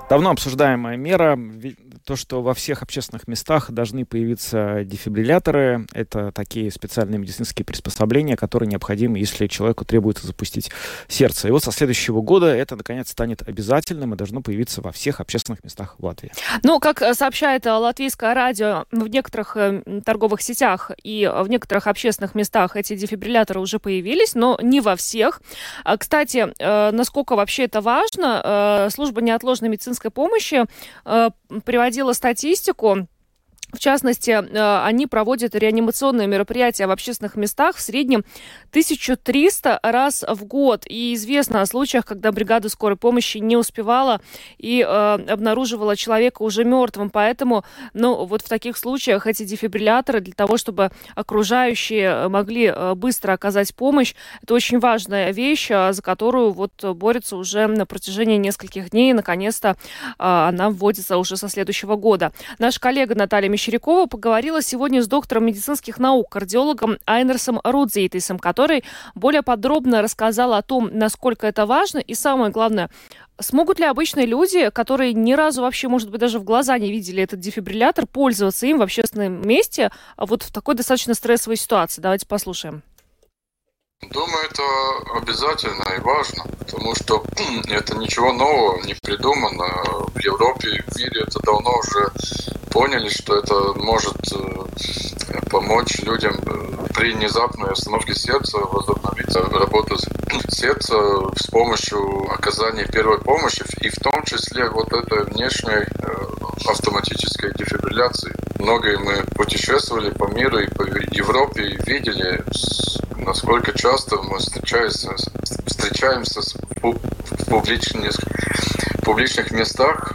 [SPEAKER 5] Давно обсуждаемая мера то, что во всех общественных местах должны появиться дефибрилляторы. Это такие специальные медицинские приспособления, которые необходимы, если человеку требуется запустить сердце. И вот со следующего года это, наконец, станет обязательным и должно появиться во всех общественных местах Латвии.
[SPEAKER 4] Ну, как э, сообщает э, латвийское радио, в некоторых э, торговых сетях и в некоторых общественных местах эти дефибрилляторы уже появились, но не во всех. А, кстати, насколько вообще это важно, служба неотложной медицинской помощи приводила статистику В частности, э, они проводят реанимационные мероприятия в общественных местах в среднем 1300 раз в год. И известно о случаях, когда бригада скорой помощи не успевала и э, обнаруживала человека уже мертвым. Поэтому, ну, вот в таких случаях эти дефибрилляторы для того, чтобы окружающие могли э, быстро оказать помощь, это очень важная вещь, э, за которую вот борются уже на протяжении нескольких дней. Наконец-то э, она вводится уже со следующего года. Наш коллега Наталья Мещерякова поговорила сегодня с доктором медицинских наук, кардиологом Айнерсом Рудзейтисом, который более подробно рассказал о том, насколько это важно и, самое главное, Смогут ли обычные люди, которые ни разу вообще, может быть, даже в глаза не видели этот дефибриллятор, пользоваться им в общественном месте вот в такой достаточно стрессовой ситуации? Давайте послушаем.
[SPEAKER 10] Думаю, это обязательно и важно, потому что *clears throat* это ничего нового не придумано. В Европе в мире это давно уже поняли, что это может э, помочь людям э, при внезапной остановке сердца возобновить работу *clears throat* сердца с помощью оказания первой помощи, и в том числе вот этой внешней э, автоматической дефибрилляции. Многие мы путешествовали по миру и по Европе и видели, насколько часто мы встречаемся, встречаемся в публичных, в публичных местах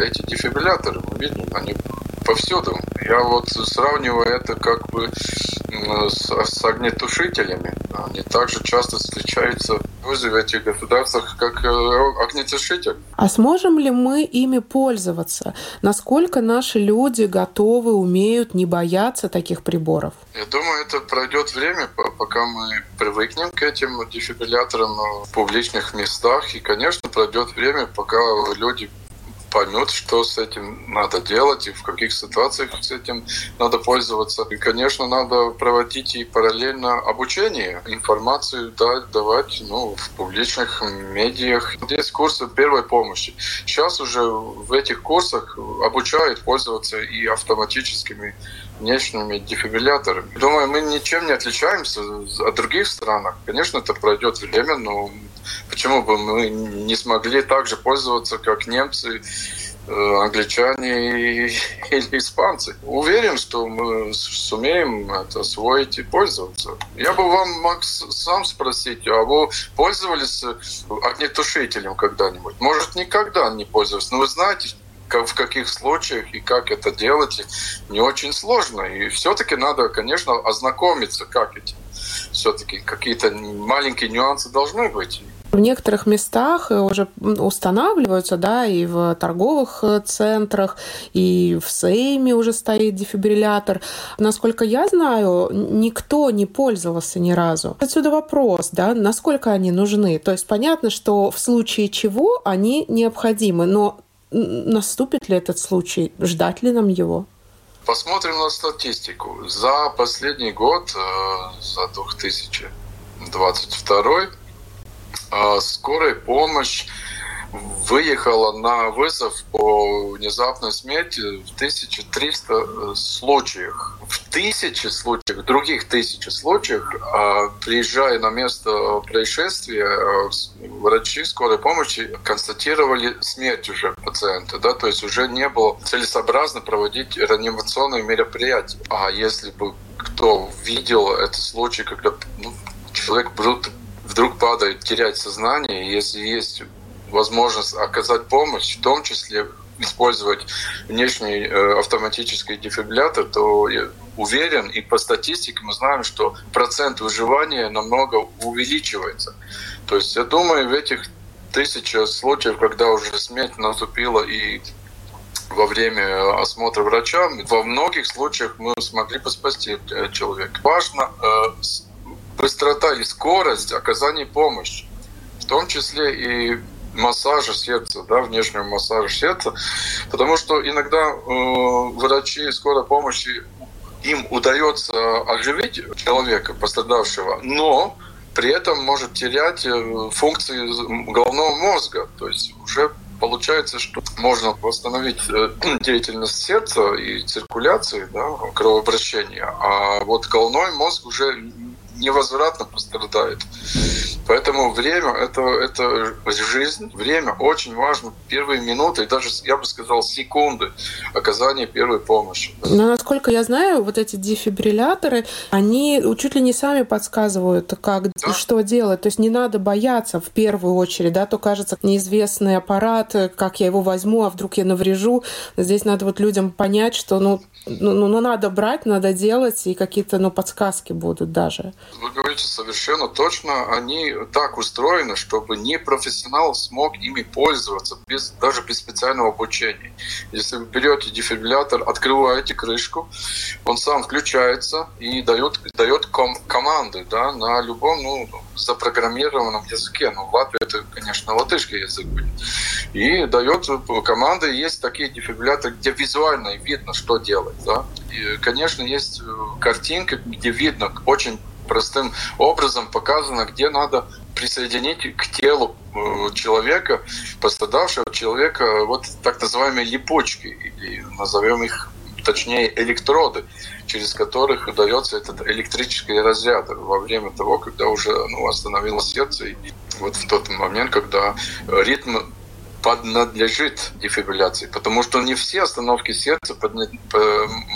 [SPEAKER 10] эти дефибрилляторы. Мы видим, они повсюду. Я вот сравниваю это как бы с, с огнетушителями. Они также часто встречаются в этих государствах как э, огнетушитель.
[SPEAKER 11] А сможем ли мы ими пользоваться? Насколько наши люди готовы, умеют не бояться таких приборов?
[SPEAKER 10] Я думаю, это пройдет время, пока мы привыкнем к этим дефибрилляторам в публичных местах. И, конечно, пройдет время, пока люди поймет, что с этим надо делать и в каких ситуациях с этим надо пользоваться. И, конечно, надо проводить и параллельно обучение, информацию дать, давать ну, в публичных медиах. Есть курсы первой помощи. Сейчас уже в этих курсах обучают пользоваться и автоматическими внешними дефибрилляторами. Думаю, мы ничем не отличаемся от других стран. Конечно, это пройдет время, но почему бы мы не смогли так же пользоваться, как немцы, э, англичане *laughs* или испанцы. Уверен, что мы сумеем это освоить и пользоваться. Я бы вам, Макс, сам спросить, а вы пользовались огнетушителем когда-нибудь? Может, никогда не пользовались, но вы знаете, в каких случаях и как это делать, не очень сложно. И все-таки надо, конечно, ознакомиться, как эти все-таки какие-то маленькие нюансы должны быть.
[SPEAKER 11] В некоторых местах уже устанавливаются, да, и в торговых э, центрах, и в Сейме уже стоит дефибриллятор. Насколько я знаю, никто не пользовался ни разу. Отсюда вопрос, да, насколько они нужны. То есть понятно, что в случае чего они необходимы, но наступит ли этот случай, ждать ли нам его?
[SPEAKER 10] Посмотрим на статистику. За последний год, э, за 2022, э, скорая помощь выехала на вызов по внезапной смерти в 1300 э, случаях. В тысячи случаях, других тысячи случаях, а, приезжая на место происшествия, э, врачи скорой помощи констатировали смерть уже пациента. Да? То есть уже не было целесообразно проводить реанимационные мероприятия. А если бы кто видел этот случай, когда ну, человек вдруг падает, теряет сознание, если есть возможность оказать помощь, в том числе использовать внешний э, автоматический дефибриллятор, то я уверен, и по статистике мы знаем, что процент выживания намного увеличивается. То есть я думаю, в этих тысячах случаев, когда уже смерть наступила и во время осмотра врача, во многих случаях мы смогли бы спасти э, человека. Важно э, быстрота и скорость оказания помощи, в том числе и массажа сердца, да, внешнего массажа сердца, потому что иногда э, врачи скорой помощи им удается оживить человека, пострадавшего, но при этом может терять э, функции головного мозга. То есть уже получается, что можно восстановить э, *clears throat* деятельность сердца и циркуляции, да, кровообращения, а вот головной мозг уже невозвратно пострадает. Поэтому время это, это жизнь, время очень важно. Первые минуты, и даже, я бы сказал, секунды оказания первой помощи.
[SPEAKER 11] Но, насколько я знаю, вот эти дефибрилляторы, они чуть ли не сами подсказывают, как да. что делать. То есть не надо бояться в первую очередь, да, то кажется неизвестный аппарат, как я его возьму, а вдруг я наврежу. Здесь надо вот людям понять, что ну, ну, ну, ну надо брать, надо делать, и какие-то ну, подсказки будут даже.
[SPEAKER 10] Вы говорите совершенно точно. Они так устроены, чтобы не профессионал смог ими пользоваться без, даже без специального обучения. Если вы берете дефибриллятор, открываете крышку, он сам включается и дает, дает ком команды да, на любом ну, запрограммированном языке. Ну, в Латвии это, конечно, латышский язык будет. И дает команды. Есть такие дефибрилляторы, где визуально видно, что делать. Да? И, конечно, есть э, картинка, где видно очень простым образом показано, где надо присоединить к телу э, человека, пострадавшего человека, вот так называемые липучки, или назовем их точнее электроды, через которых дается этот электрический разряд во время того, когда уже ну, остановилось сердце. И вот в тот момент, когда ритм поднадлежит дефибрилляции, потому что не все остановки сердца подня...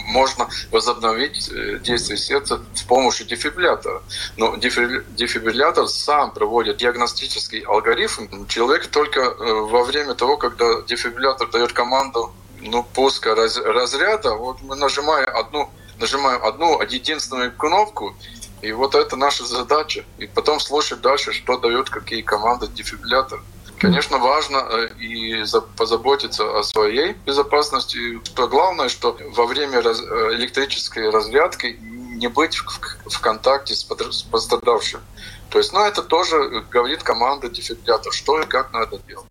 [SPEAKER 10] можно возобновить э, действие сердца с помощью дефибриллятора. Но дефибриллятор сам проводит диагностический алгоритм. Человек только э, во время того, когда дефибриллятор дает команду ну, пуска раз... разряда, вот мы нажимаем одну, нажимаем одну единственную кнопку, и вот это наша задача. И потом слушать дальше, что дает какие команды дефибриллятор. Конечно, важно э, и позаботиться о своей безопасности. Что главное, что во время э, электрической разрядки не быть в контакте с пострадавшим. То есть, ну, это тоже говорит команда дефибриллятор, что и как надо делать.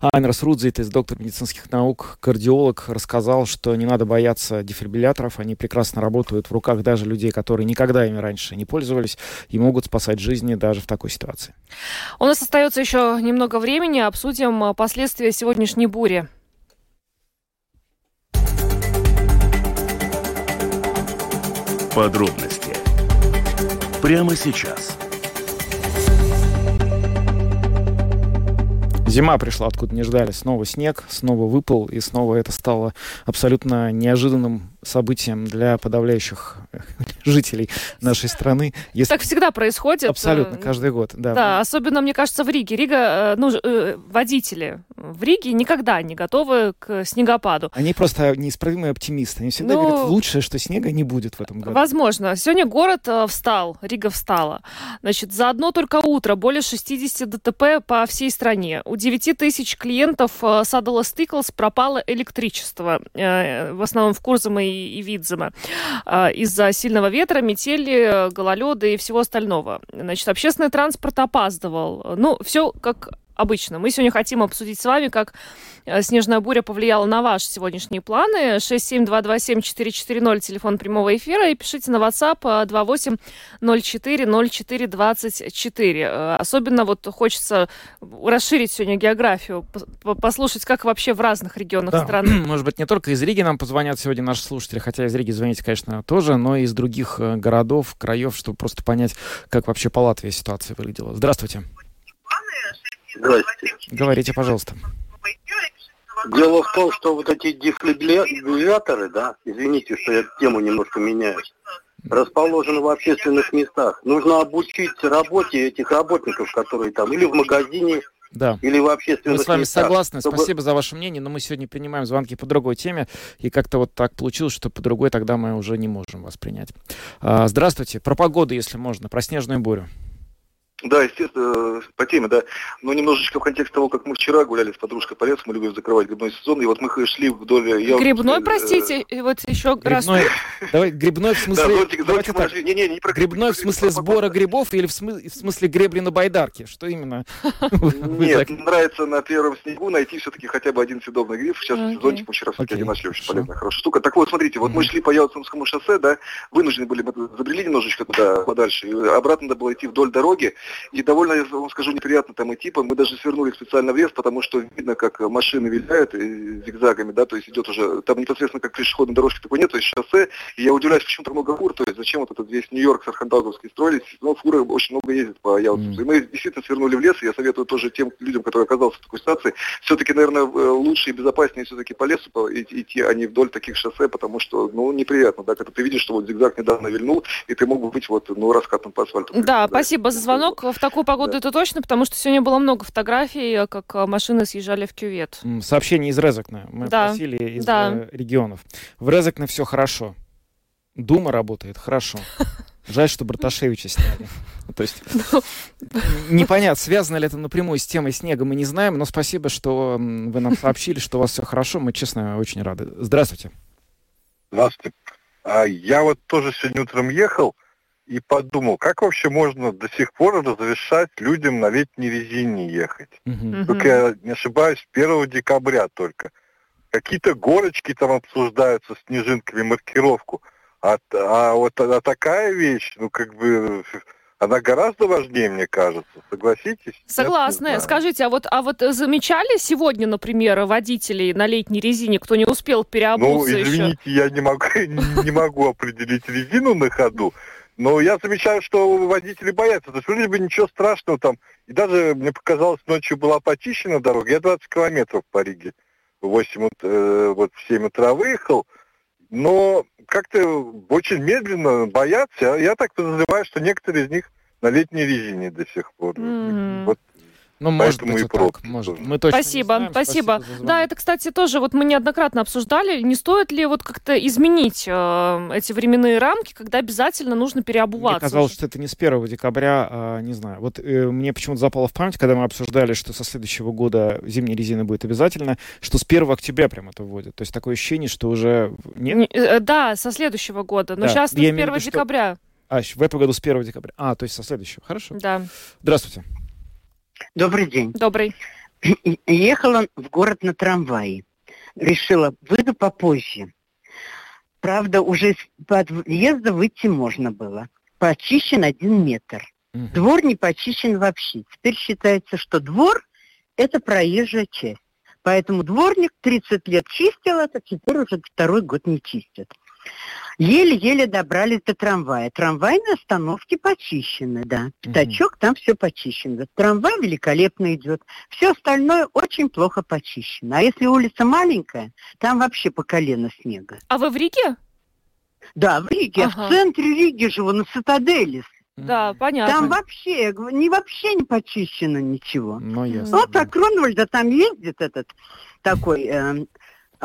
[SPEAKER 5] Айнерс Рудзитис, доктор медицинских наук, кардиолог, рассказал, что не надо бояться дефибрилляторов. Они прекрасно работают в руках даже людей, которые никогда ими раньше не пользовались и могут спасать жизни даже в такой ситуации.
[SPEAKER 4] У нас остается еще немного времени. Обсудим последствия сегодняшней бури.
[SPEAKER 3] Подробности прямо сейчас.
[SPEAKER 5] Зима пришла, откуда не ждали. Снова снег, снова выпал, и снова это стало абсолютно неожиданным событием для подавляющих *laughs* жителей нашей страны.
[SPEAKER 4] Если... Так всегда происходит.
[SPEAKER 5] Абсолютно, каждый год, да.
[SPEAKER 4] Да, особенно, мне кажется, в Риге. Рига, э, ну, э, водители в Риге никогда не готовы к снегопаду.
[SPEAKER 5] Они просто неисправимые оптимисты. Они всегда ну, говорят, лучшее, что снега не будет в этом году.
[SPEAKER 4] Возможно. Сегодня город э, встал, Рига встала. Значит, за одно только утро более 60 ДТП по всей стране. У 9 тысяч клиентов Садала Стиклс пропало электричество. В основном в Курзаме и Видзема. Из-за сильного ветра, метели, гололеда и всего остального. Значит, общественный транспорт опаздывал. Ну, все как обычно. Мы сегодня хотим обсудить с вами, как э, снежная буря повлияла на ваши сегодняшние планы. 67227-440, телефон прямого эфира. И пишите на WhatsApp 28040424. Э, особенно вот хочется расширить сегодня географию, послушать, как вообще в разных регионах да. страны. *clears throat*
[SPEAKER 5] Может быть, не только из Риги нам позвонят сегодня наши слушатели, хотя из Риги звоните, конечно, тоже, но и из других э, городов, краев, чтобы просто понять, как вообще по Латвии ситуация выглядела. Здравствуйте.
[SPEAKER 12] Здравствуйте.
[SPEAKER 5] Говорите, пожалуйста.
[SPEAKER 12] Дело в том, что вот эти дефибрилляторы, да, извините, что я тему немножко меняю, расположены в общественных местах. Нужно обучить работе этих работников, которые там или в магазине, да. Или в общественных
[SPEAKER 5] Мы с вами местах, согласны. Чтобы... Спасибо за ваше мнение, но мы сегодня принимаем звонки по другой теме, и как-то вот так получилось, что по другой тогда мы уже не можем вас принять. А, здравствуйте. Про погоду, если можно, про снежную бурю.
[SPEAKER 6] Да, естественно, по теме, да. Но немножечко в контексте того, как мы вчера гуляли с подружкой по лесу, мы любим закрывать грибной сезон, и вот мы шли вдоль...
[SPEAKER 4] Я грибной, вот, простите, э, вот еще грибной, раз...
[SPEAKER 5] Давай, грибной в *laughs* смысле... Да, зонтик, давайте так. Не, не, не про грибной в смысле сбора грибов или в смысле, в смысле гребли на байдарке? Что именно? *laughs*
[SPEAKER 6] Нет, нравится на первом снегу найти все-таки хотя бы один съедобный гриб. Сейчас okay. зонтик мы вчера все-таки okay. нашли, очень полезная, хорошая штука. Так вот, смотрите, вот мы шли по Ялтинскому шоссе, да, вынуждены были, мы забрели немножечко туда подальше, и обратно надо было идти вдоль дороги, и довольно, я вам скажу, неприятно там идти. Мы даже свернули специально в лес, потому что видно, как машины виляют зигзагами, да, то есть идет уже, там непосредственно как пешеходной дорожки такой нет, то есть шоссе, и я удивляюсь, почему так много фур, то есть зачем вот этот весь Нью-Йорк с Архангельской строились, но фуры очень много ездят по Ялтусу. Mm. И мы действительно свернули в лес, и я советую тоже тем людям, которые оказался в такой ситуации, все-таки, наверное, э, лучше и безопаснее все-таки по лесу идти, а не вдоль таких шоссе, потому что, ну, неприятно, да, когда ты видишь, что вот зигзаг недавно вильнул, и ты мог бы быть вот, ну, раскатом по асфальту.
[SPEAKER 4] Да, да, спасибо за звонок. В такую погоду да. это точно, потому что сегодня было много фотографий, э, как э, машины съезжали в кювет.
[SPEAKER 5] Сообщение из Резекна. Мы да. просили из да. регионов. В Резекне все хорошо. Дума работает хорошо. Жаль, что Браташевича сняли. *laughs* То есть ну. непонятно, связано ли это напрямую с темой снега, мы не знаем, но спасибо, что вы нам сообщили, что у вас все хорошо. Мы, честно, очень рады. Здравствуйте.
[SPEAKER 13] Здравствуйте. А я вот тоже сегодня утром ехал и подумал, как вообще можно до сих пор разрешать людям на летней резине ехать? Угу. Только я не ошибаюсь, 1 декабря только. Какие-то горочки там обсуждаются, снежинками, маркировку. А, а вот а такая вещь, ну как бы она гораздо важнее, мне кажется. Согласитесь?
[SPEAKER 4] Согласна. Скажите, а вот, а вот замечали сегодня, например, водителей на летней резине, кто не успел переобуться
[SPEAKER 13] Ну, извините, еще? я не могу, *laughs* не могу определить резину на ходу, но я замечаю, что водители боятся. То есть вроде бы ничего страшного там. И даже, мне показалось, ночью была почищена дорога. Я 20 километров по Риге в 8, э, вот в 7 утра выехал но как-то очень медленно боятся. Я так подозреваю, что некоторые из них на летней резине до сих пор. Mm-hmm. Вот
[SPEAKER 5] ну, может быть, и так. Может. Мы точно
[SPEAKER 4] спасибо, знаем. спасибо. спасибо да, это, кстати, тоже вот мы неоднократно обсуждали. Не стоит ли вот как-то изменить э, эти временные рамки, когда обязательно нужно переобуваться?
[SPEAKER 5] Мне казалось, что это не с 1 декабря, а, не знаю. Вот э, мне почему-то запало в память, когда мы обсуждали, что со следующего года зимняя резина будет обязательно, что с 1 октября прям это вводят. То есть такое ощущение, что уже...
[SPEAKER 4] Нет? Э, да, со следующего года. Но да. сейчас с 1 виду, декабря.
[SPEAKER 5] Что... А, в этом году с 1 декабря. А, то есть со следующего. Хорошо.
[SPEAKER 4] Да.
[SPEAKER 5] Здравствуйте.
[SPEAKER 14] Добрый день.
[SPEAKER 4] Добрый.
[SPEAKER 14] Ехала в город на трамвае. Решила, выйду попозже. Правда, уже с подъезда выйти можно было. Почищен один метр. Угу. Двор не почищен вообще. Теперь считается, что двор – это проезжая часть. Поэтому дворник 30 лет чистил это, теперь уже второй год не чистит. Еле-еле добрались до трамвая. Трамвайные остановки почищены, да. Пятачок, mm там все почищено. Трамвай великолепно идет. Все остальное очень плохо почищено. А если улица маленькая, там вообще по колено снега.
[SPEAKER 4] А вы в Риге?
[SPEAKER 14] Да, в Риге. Ага. в центре Риги живу, на Цитадели.
[SPEAKER 4] Да, понятно.
[SPEAKER 14] Там вообще, не вообще не почищено ничего.
[SPEAKER 5] Ну, ясно.
[SPEAKER 14] Вот так Кронвальда там ездит этот такой э,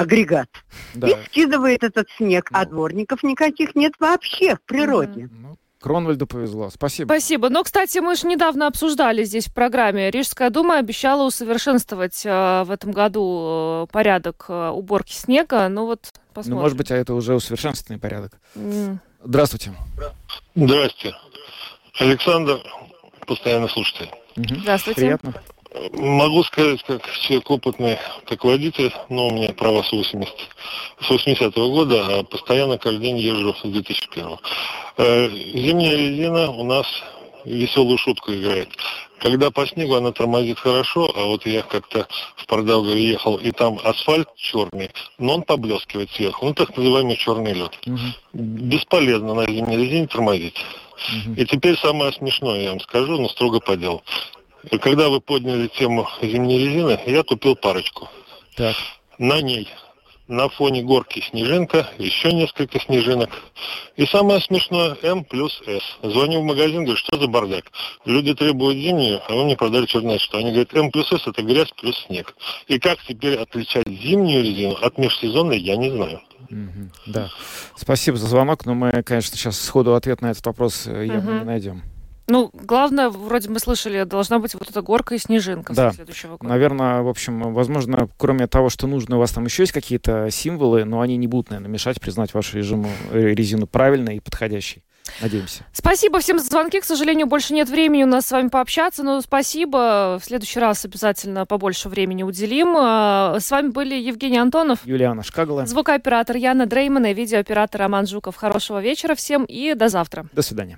[SPEAKER 14] агрегат да. и скидывает этот снег, а ну. а дворников никаких нет вообще в природе.
[SPEAKER 5] Ну, Кронвальду повезло. Спасибо.
[SPEAKER 4] Спасибо. Но, кстати, мы же недавно обсуждали здесь в программе. Рижская дума обещала усовершенствовать э, в этом году э, порядок э, уборки снега. Ну вот посмотрим.
[SPEAKER 5] Ну, может быть, а это уже усовершенствованный порядок. Mm. Здравствуйте.
[SPEAKER 15] Здравствуйте. Александр, постоянно слушатель.
[SPEAKER 4] Угу. Здравствуйте.
[SPEAKER 5] Приятно.
[SPEAKER 15] Могу сказать, как человек опытный, как водитель, но у меня права с 80 с 80 -го года, а постоянно каждый день езжу с 2001 э, Зимняя резина у нас веселую шутку играет. Когда по снегу она тормозит хорошо, а вот я как-то в Пардаугове ехал, и там асфальт черный, но он поблескивает сверху, ну так называемый черный лед. Угу. Бесполезно на зимней резине тормозить. Угу. И теперь самое смешное, я вам скажу, но строго по делу. Когда вы подняли тему зимней резины, я купил парочку.
[SPEAKER 5] Так.
[SPEAKER 15] На ней на фоне горки снежинка, еще несколько снежинок. И самое смешное, М плюс С. Звоню в магазин, говорю, что за бардак? Люди требуют зимнюю, а вы мне продали черное что. Они говорят, М плюс С это грязь плюс снег. И как теперь отличать зимнюю резину от межсезонной, я не знаю.
[SPEAKER 5] Mm-hmm. Да. Спасибо за звонок, но мы, конечно, сейчас сходу ответ на этот вопрос явно mm-hmm. не найдем.
[SPEAKER 4] Ну, главное, вроде мы слышали, должна быть вот эта горка и снежинка
[SPEAKER 5] да. следующего года. Наверное, в общем, возможно, кроме того, что нужно, у вас там еще есть какие-то символы, но они не будут, наверное, мешать признать вашу режиму, э, резину правильной и подходящей. Надеемся.
[SPEAKER 4] Спасибо всем за звонки. К сожалению, больше нет времени у нас с вами пообщаться, но спасибо. В следующий раз обязательно побольше времени уделим. А, с вами были Евгений Антонов,
[SPEAKER 5] Юлиана Шкагала,
[SPEAKER 4] звукооператор Яна Дреймана и видеооператор Роман Жуков. Хорошего вечера всем и до завтра.
[SPEAKER 5] До свидания.